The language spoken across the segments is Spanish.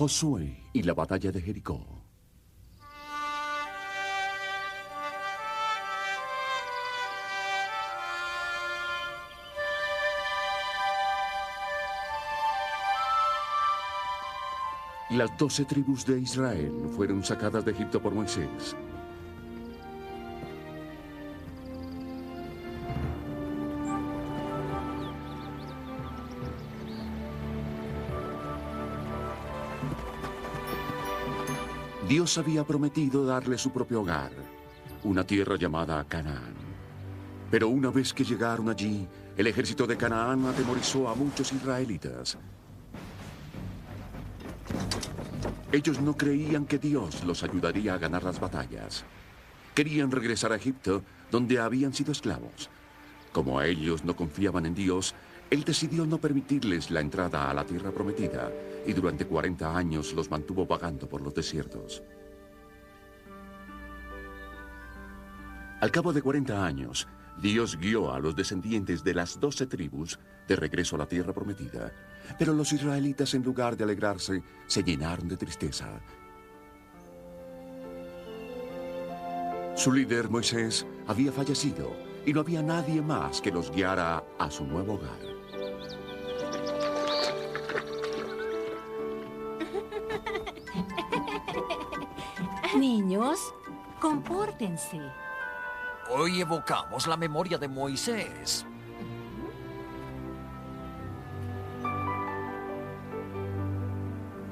Josué y la batalla de Jericó. Las doce tribus de Israel fueron sacadas de Egipto por Moisés. Dios había prometido darle su propio hogar, una tierra llamada Canaán. Pero una vez que llegaron allí, el ejército de Canaán atemorizó a muchos israelitas. Ellos no creían que Dios los ayudaría a ganar las batallas. Querían regresar a Egipto, donde habían sido esclavos. Como a ellos no confiaban en Dios, Él decidió no permitirles la entrada a la tierra prometida y durante 40 años los mantuvo vagando por los desiertos. Al cabo de 40 años, Dios guió a los descendientes de las doce tribus de regreso a la tierra prometida, pero los israelitas en lugar de alegrarse se llenaron de tristeza. Su líder Moisés había fallecido y no había nadie más que los guiara a su nuevo hogar. Niños, compórtense. Hoy evocamos la memoria de Moisés.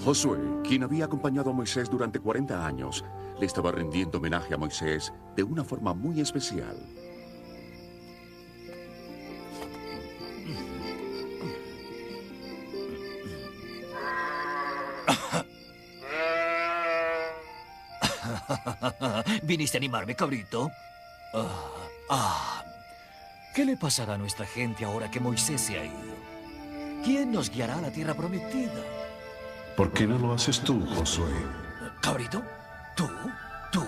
Josué, quien había acompañado a Moisés durante 40 años, le estaba rendiendo homenaje a Moisés de una forma muy especial. ¿Viniste a animarme, cabrito? Ah, ah. ¿Qué le pasará a nuestra gente ahora que Moisés se ha ido? ¿Quién nos guiará a la tierra prometida? ¿Por qué no lo haces tú, Josué? ¿Cabrito? ¿Tú? ¿Tú?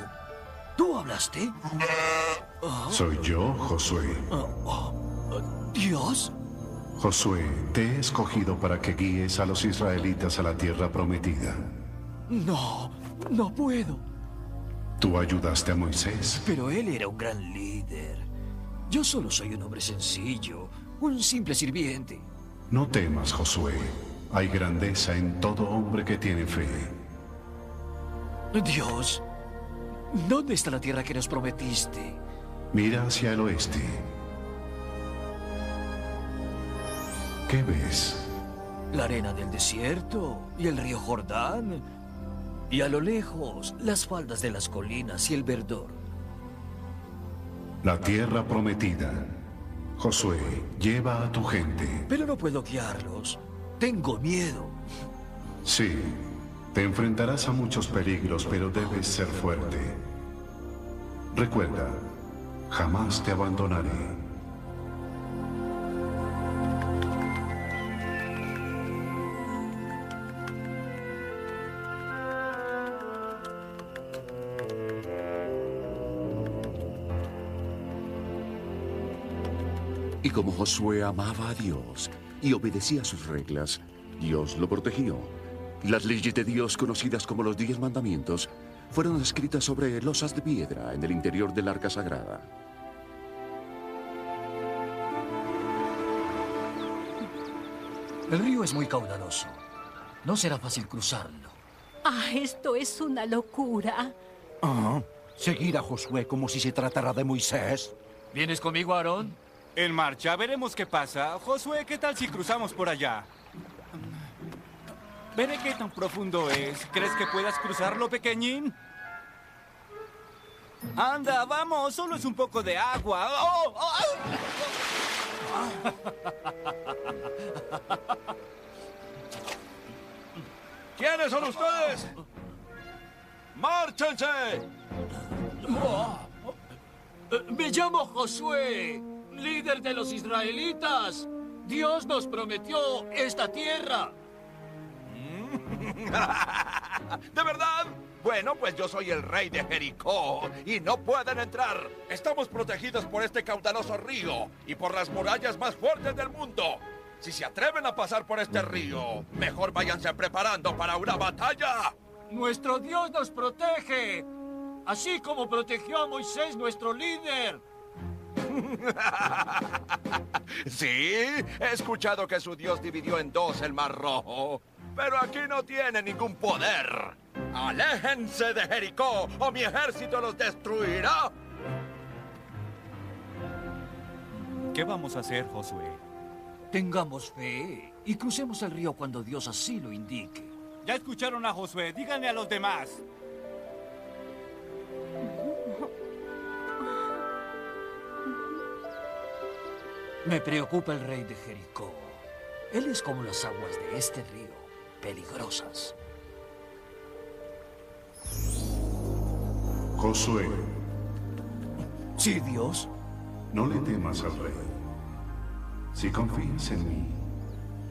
¿Tú hablaste? Soy yo, Josué. ¿Dios? Josué, te he escogido para que guíes a los israelitas a la tierra prometida. No, no puedo. Tú ayudaste a Moisés. Pero él era un gran líder. Yo solo soy un hombre sencillo, un simple sirviente. No temas, Josué. Hay grandeza en todo hombre que tiene fe. Dios, ¿dónde está la tierra que nos prometiste? Mira hacia el oeste. ¿Qué ves? La arena del desierto y el río Jordán. Y a lo lejos, las faldas de las colinas y el verdor. La tierra prometida. Josué, lleva a tu gente. Pero no puedo guiarlos. Tengo miedo. Sí, te enfrentarás a muchos peligros, pero debes ser fuerte. Recuerda, jamás te abandonaré. Y como Josué amaba a Dios y obedecía sus reglas, Dios lo protegió. Las leyes de Dios, conocidas como los diez mandamientos, fueron escritas sobre losas de piedra en el interior del arca sagrada. El río es muy caudaloso. No será fácil cruzarlo. Ah, esto es una locura. Ah, seguir a Josué como si se tratara de Moisés. ¿Vienes conmigo, Aarón? En marcha, veremos qué pasa. Josué, ¿qué tal si cruzamos por allá? Veré qué tan profundo es. ¿Crees que puedas cruzarlo, pequeñín? Anda, vamos, solo es un poco de agua. ¡Oh! ¡Oh! ¿Quiénes son ustedes? ¡Márchense! Me llamo Josué, líder de los israelitas. Dios nos prometió esta tierra. ¿De verdad? Bueno, pues yo soy el rey de Jericó y no pueden entrar. Estamos protegidos por este caudaloso río y por las murallas más fuertes del mundo. Si se atreven a pasar por este río, mejor váyanse preparando para una batalla. Nuestro Dios nos protege. Así como protegió a Moisés, nuestro líder. Sí, he escuchado que su Dios dividió en dos el Mar Rojo. Pero aquí no tiene ningún poder. ¡Aléjense de Jericó o mi ejército los destruirá! ¿Qué vamos a hacer, Josué? Tengamos fe y crucemos el río cuando Dios así lo indique. Ya escucharon a Josué, díganle a los demás. Me preocupa el rey de Jericó. Él es como las aguas de este río, peligrosas. Josué, Sí, Dios. no le temas al rey. Si confías en mí,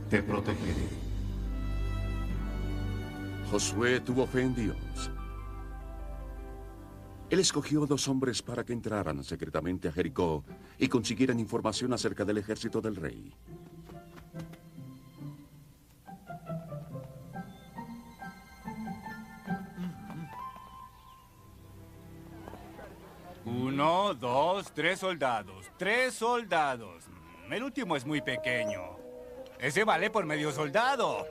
te protegeré. Josué tuvo fe en Dios. Él escogió dos hombres para que entraran secretamente a Jericó y consiguieran información acerca del ejército del rey. Uno, dos, tres soldados. Tres soldados. Mm, El último es muy pequeño. Ese vale por medio soldado.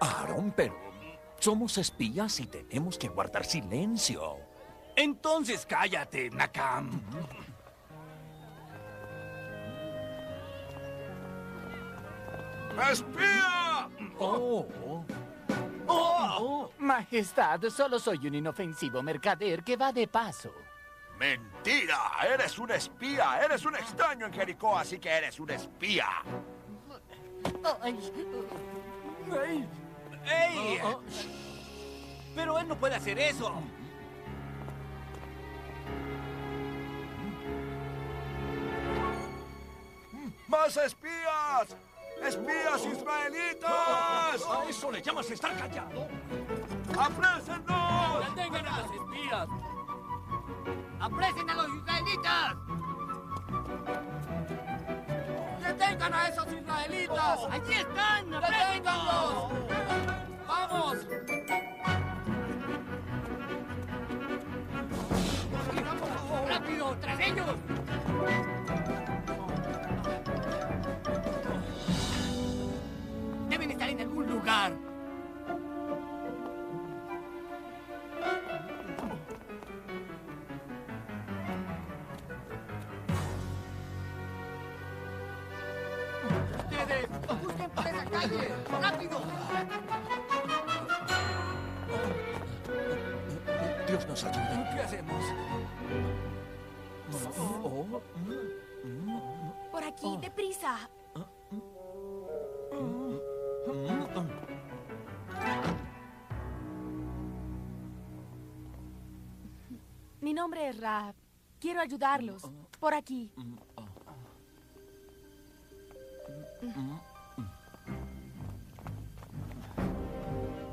Aaron, pero somos espías y tenemos que guardar silencio. Entonces cállate, Nakam. ¡Espía! Oh, Majestad, solo soy un inofensivo mercader que va de paso. ¡Mentira! Eres un espía. Eres un extraño en Jericó, así que eres un espía. ¡Ey! Pero él no puede hacer eso. ¡Más espías! ¡Espías israelitas! ¿A eso le llamas estar callado? ¡Aprésennos! ¡Detengan a los espías! ¡Apresen a los israelitas! ¡Detengan a esos israelitas! ¡Allí están! ¡Deténganlos! ¡Vamos! ¡Rápido! ¡Tras ellos! Deben estar en algún lugar. ¡Ustedes! ¡Busquen por esa calle! ¡Rápido! Nos. ¿Qué hacemos? Por aquí, deprisa. Mi nombre es Rab. Quiero ayudarlos. Por aquí.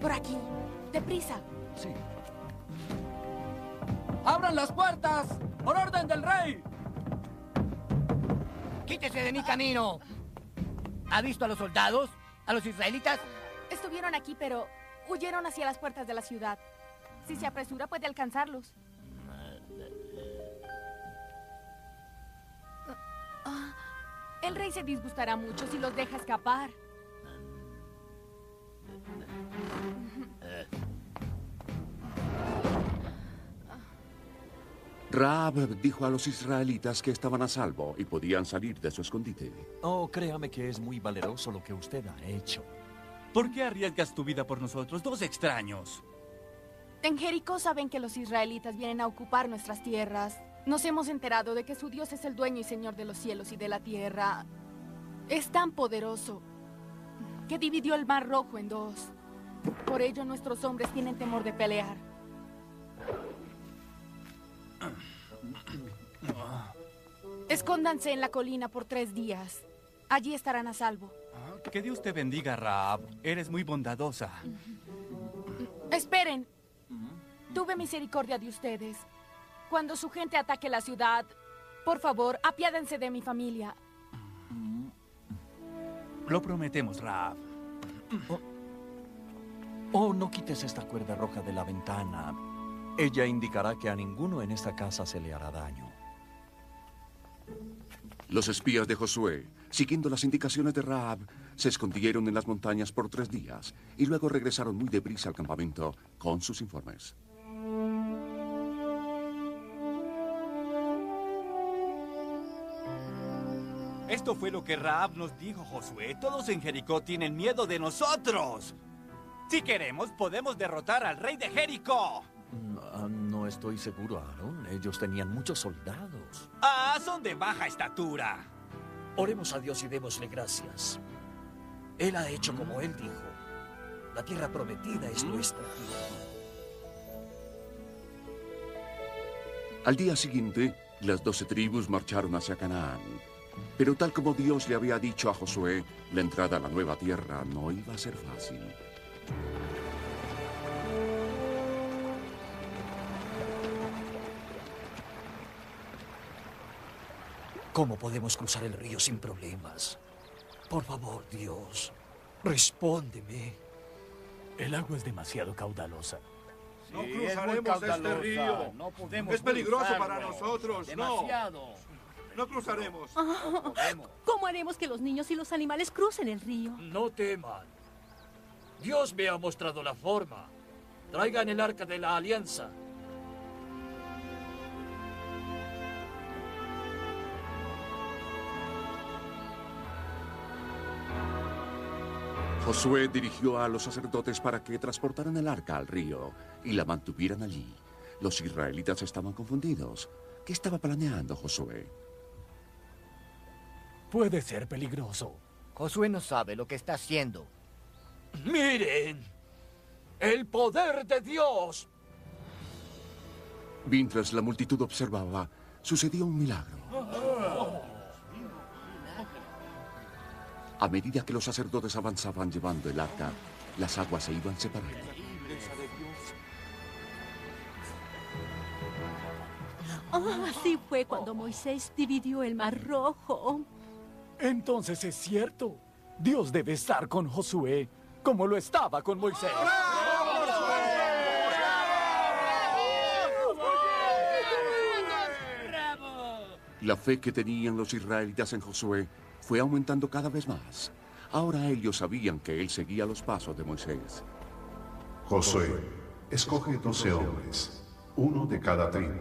Por aquí. Deprisa. Sí. ¡Abran las puertas! ¡Por orden del rey! ¡Quítese de mi camino! ¿Ha visto a los soldados? ¿A los israelitas? Estuvieron aquí, pero huyeron hacia las puertas de la ciudad. Si se apresura, puede alcanzarlos. Ah, el rey se disgustará mucho si los deja escapar. Raab dijo a los israelitas que estaban a salvo y podían salir de su escondite. Oh, créame que es muy valeroso lo que usted ha hecho. ¿Por qué arriesgas tu vida por nosotros, dos extraños? En Jericó saben que los israelitas vienen a ocupar nuestras tierras. Nos hemos enterado de que su Dios es el dueño y señor de los cielos y de la tierra. Es tan poderoso que dividió el mar rojo en dos. Por ello nuestros hombres tienen temor de pelear. Escóndanse en la colina por tres días. Allí estarán a salvo. Que Dios te bendiga, Raab. Eres muy bondadosa. Esperen. Tuve misericordia de ustedes. Cuando su gente ataque la ciudad, por favor, apiádense de mi familia. Lo prometemos, Raab. Oh, no quites esta cuerda roja de la ventana. Ella indicará que a ninguno en esta casa se le hará daño. Los espías de Josué, siguiendo las indicaciones de Raab, se escondieron en las montañas por tres días y luego regresaron muy deprisa al campamento con sus informes. Esto fue lo que Raab nos dijo, Josué. Todos en Jericó tienen miedo de nosotros. Si queremos, podemos derrotar al rey de Jericó. Mm, no estoy seguro, Aaron. Ellos tenían muchos soldados. Ah, son de baja estatura. Oremos a Dios y démosle gracias. Él ha hecho como Él dijo. La tierra prometida es nuestra. Al día siguiente, las doce tribus marcharon hacia Canaán. Pero tal como Dios le había dicho a Josué, la entrada a la nueva tierra no iba a ser fácil. ¿Cómo podemos cruzar el río sin problemas? Por favor, Dios, respóndeme. El agua es demasiado caudalosa. no cruzaremos este río. No podemos es peligroso cruzarlo. para nosotros. Demasiado. No. No cruzaremos. Ah, ¿Cómo haremos que los niños y los animales crucen el río? No teman. Dios me ha mostrado la forma. Traigan el arca de la alianza. Josué dirigió a los sacerdotes para que transportaran el arca al río y la mantuvieran allí. Los israelitas estaban confundidos. ¿Qué estaba planeando Josué? Puede ser peligroso. Josué no sabe lo que está haciendo. Miren, el poder de Dios. Mientras la multitud observaba, sucedió un milagro. A medida que los sacerdotes avanzaban llevando el arca, las aguas se iban separando. Ah, así fue cuando Moisés dividió el mar rojo. Entonces es cierto. Dios debe estar con Josué, como lo estaba con Moisés. La fe que tenían los israelitas en Josué fue aumentando cada vez más. Ahora ellos sabían que él seguía los pasos de Moisés. Josué, escoge doce hombres, uno de cada tribu.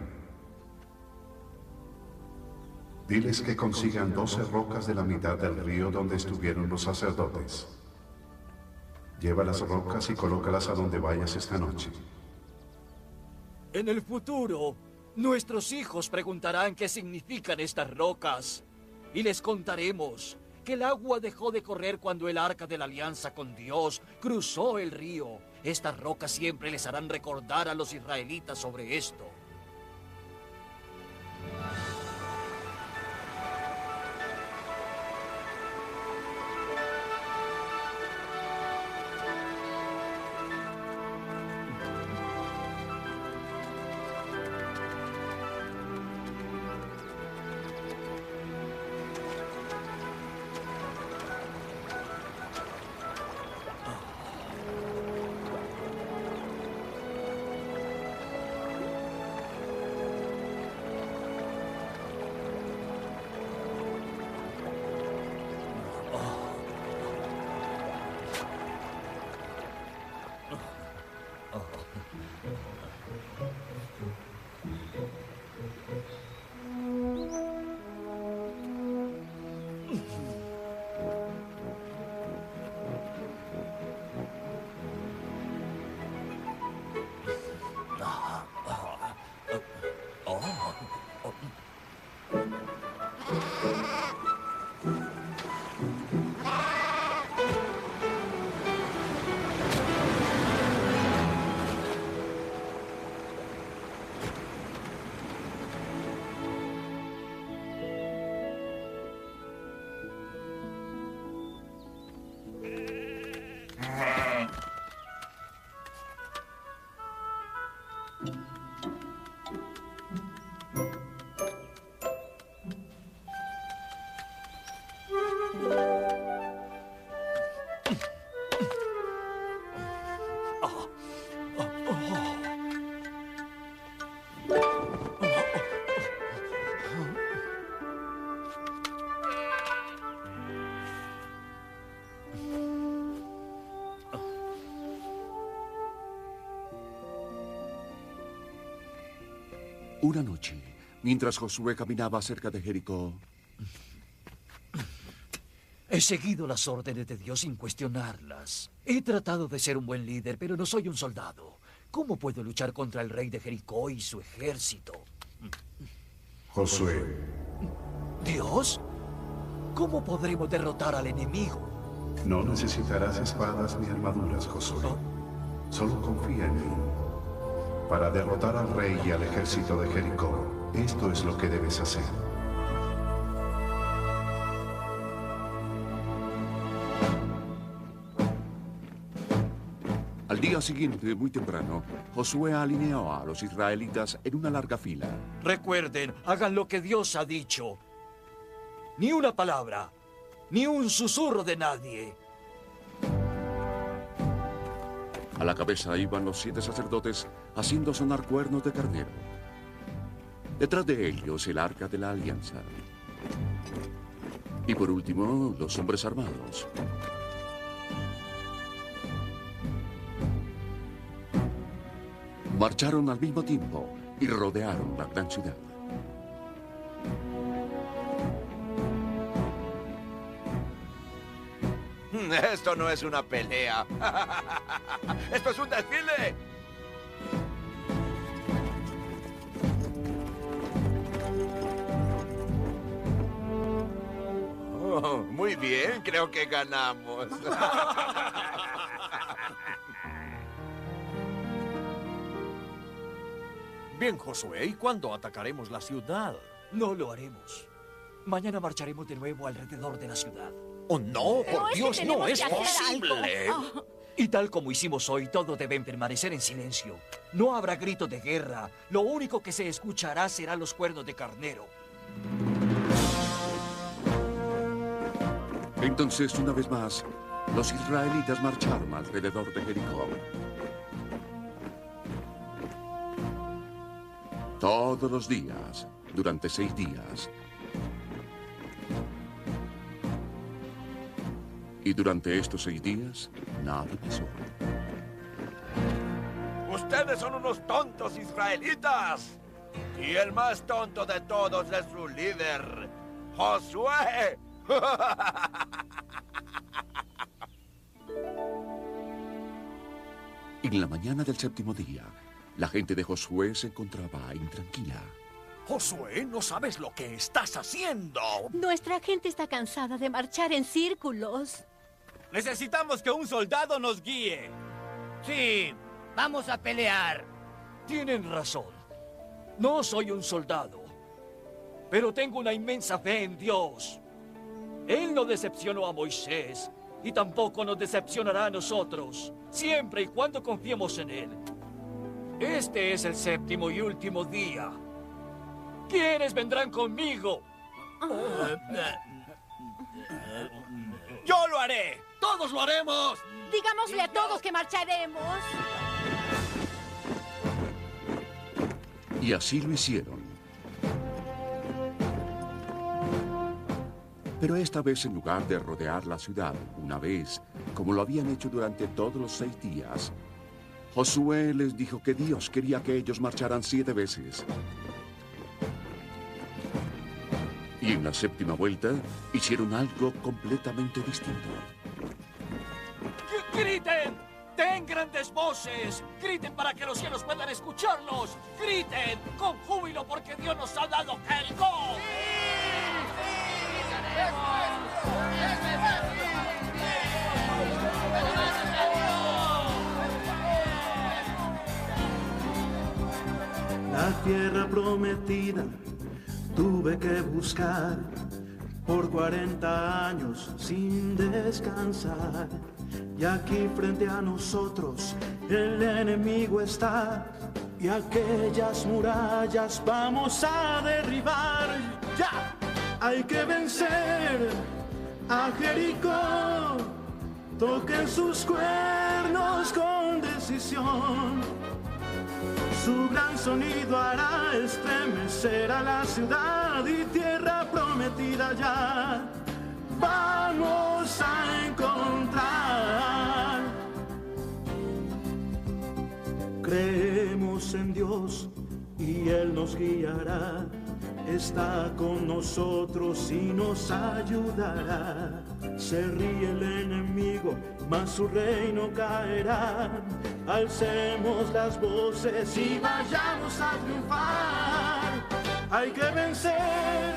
Diles que consigan doce rocas de la mitad del río donde estuvieron los sacerdotes. Lleva las rocas y colócalas a donde vayas esta noche. En el futuro, nuestros hijos preguntarán qué significan estas rocas. Y les contaremos que el agua dejó de correr cuando el arca de la alianza con Dios cruzó el río. Estas rocas siempre les harán recordar a los israelitas sobre esto. Yeah. Una noche, mientras Josué caminaba cerca de Jericó, He seguido las órdenes de Dios sin cuestionarlas. He tratado de ser un buen líder, pero no soy un soldado. ¿Cómo puedo luchar contra el rey de Jericó y su ejército? Josué, ¿Dios? ¿Cómo podremos derrotar al enemigo? no necesitarás espadas ni armaduras, Josué. Solo confía en mí. Para derrotar al rey y al ejército de Jericó, esto es lo que debes hacer. al día siguiente, muy temprano, Josué alineó a los israelitas en una larga fila. Recuerden, hagan lo que Dios ha dicho. Ni una palabra, ni un susurro de nadie. A la cabeza iban los siete sacerdotes haciendo sonar cuernos de carnero. Detrás de ellos el arca de la alianza. Y por último, los hombres armados. Marcharon al mismo tiempo y rodearon la gran ciudad. Esto no es una pelea. Esto es un desfile. Oh, muy bien, creo que ganamos. Bien, Josué, ¿y cuándo atacaremos la ciudad? No lo haremos. Mañana marcharemos de nuevo alrededor de la ciudad. ¡Oh, no! Pero ¡Por es que Dios, no es posible! Y tal como hicimos hoy, todos deben permanecer en silencio. No habrá gritos de guerra. Lo único que se escuchará serán los cuernos de carnero. Entonces, una vez más, los israelitas marcharon alrededor de Jericó. Todos los días, durante seis días. Y durante estos seis días, nada pasó. Ustedes son unos tontos israelitas. Y el más tonto de todos es su líder, Josué. En la mañana del séptimo día, la gente de Josué se encontraba intranquila. Josué, no sabes lo que estás haciendo. Nuestra gente está cansada de marchar en círculos. Necesitamos que un soldado nos guíe. Sí, vamos a pelear. Tienen razón. No soy un soldado, pero tengo una inmensa fe en Dios. Él no decepcionó a Moisés y tampoco nos decepcionará a nosotros, siempre y cuando confiemos en Él. Este es el séptimo y último día. ¿Quiénes vendrán conmigo? ¡Yo lo haré! ¡Todos lo haremos! Digámosle a todos que marcharemos. Y así lo hicieron. Pero esta vez, en lugar de rodear la ciudad una vez, como lo habían hecho durante todos los seis días, Josué les dijo que Dios quería que ellos marcharan siete veces. Y en la séptima vuelta hicieron algo completamente distinto. ¡Gr- ¡Griten! ¡Den grandes voces! ¡Griten para que los cielos puedan escucharlos! ¡Griten! ¡Con júbilo porque Dios nos ha dado Jericó! La tierra prometida tuve que buscar por 40 años sin descansar. Y aquí frente a nosotros el enemigo está. Y aquellas murallas vamos a derribar. Ya, hay que vencer a Jericó. Toquen sus cuernos con decisión. Su gran sonido hará estremecer a la ciudad y tierra prometida ya. Vamos a encontrar. En Dios y Él nos guiará. Está con nosotros y nos ayudará. Se ríe el enemigo, mas su reino caerá. Alcemos las voces y vayamos a triunfar. Hay que vencer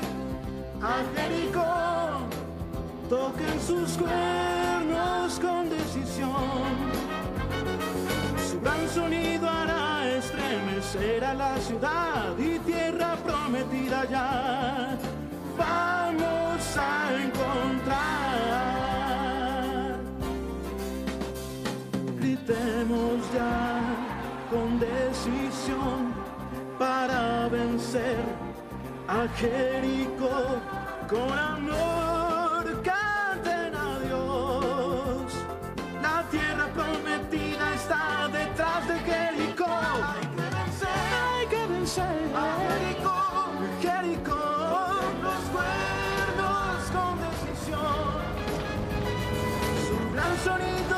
a Jericó. Toquen sus cuernos con decisión. A la ciudad y tierra prometida ya. Vamos a encontrar. Gritemos ya con decisión para vencer a Jericó con amor. Su gran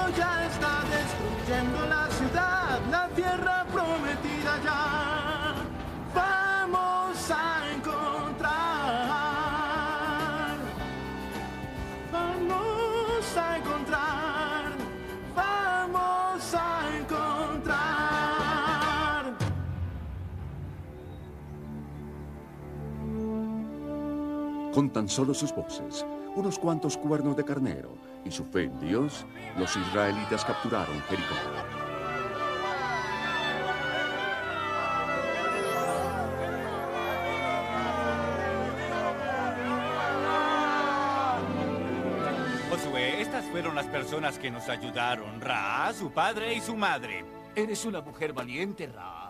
Con tan solo sus voces, unos cuantos cuernos de carnero y su fe en Dios, los israelitas capturaron Jericó. Josué, estas fueron las personas que nos ayudaron. Ra, su padre y su madre. Eres una mujer valiente, Raab.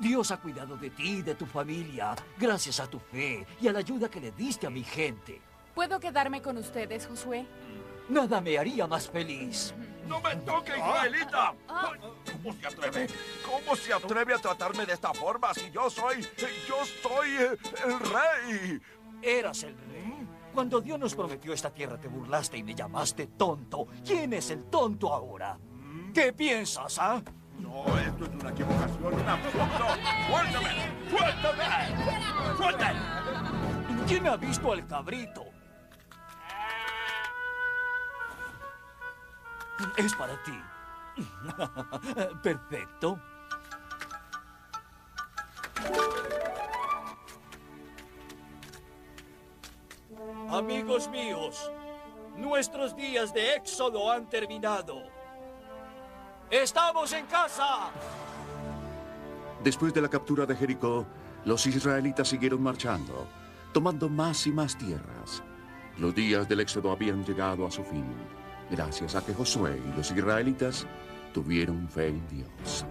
Dios ha cuidado de ti y de tu familia, gracias a tu fe y a la ayuda que le diste a mi gente. ¿Puedo quedarme con ustedes, Josué? Nada me haría más feliz. ¡No me toque, Israelita! ¿Cómo se atreve? ¿Cómo se atreve a tratarme de esta forma si yo soy... yo soy eh, el rey? Eras el rey. Cuando Dios nos prometió esta tierra te burlaste y me llamaste tonto. ¿Quién es el tonto ahora? ¿Qué piensas, ah? No, esto es una equivocación, un absurdo. ¡Suéltame! ¡Suéltame! ¡Suéltame! ¿Quién ha visto al cabrito? Es para ti. Perfecto. Amigos míos, nuestros días de éxodo han terminado. ¡Estamos en casa! Después de la captura de Jericó, los israelitas siguieron marchando, tomando más y más tierras. Los días del éxodo habían llegado a su fin, gracias a que Josué y los israelitas tuvieron fe en Dios.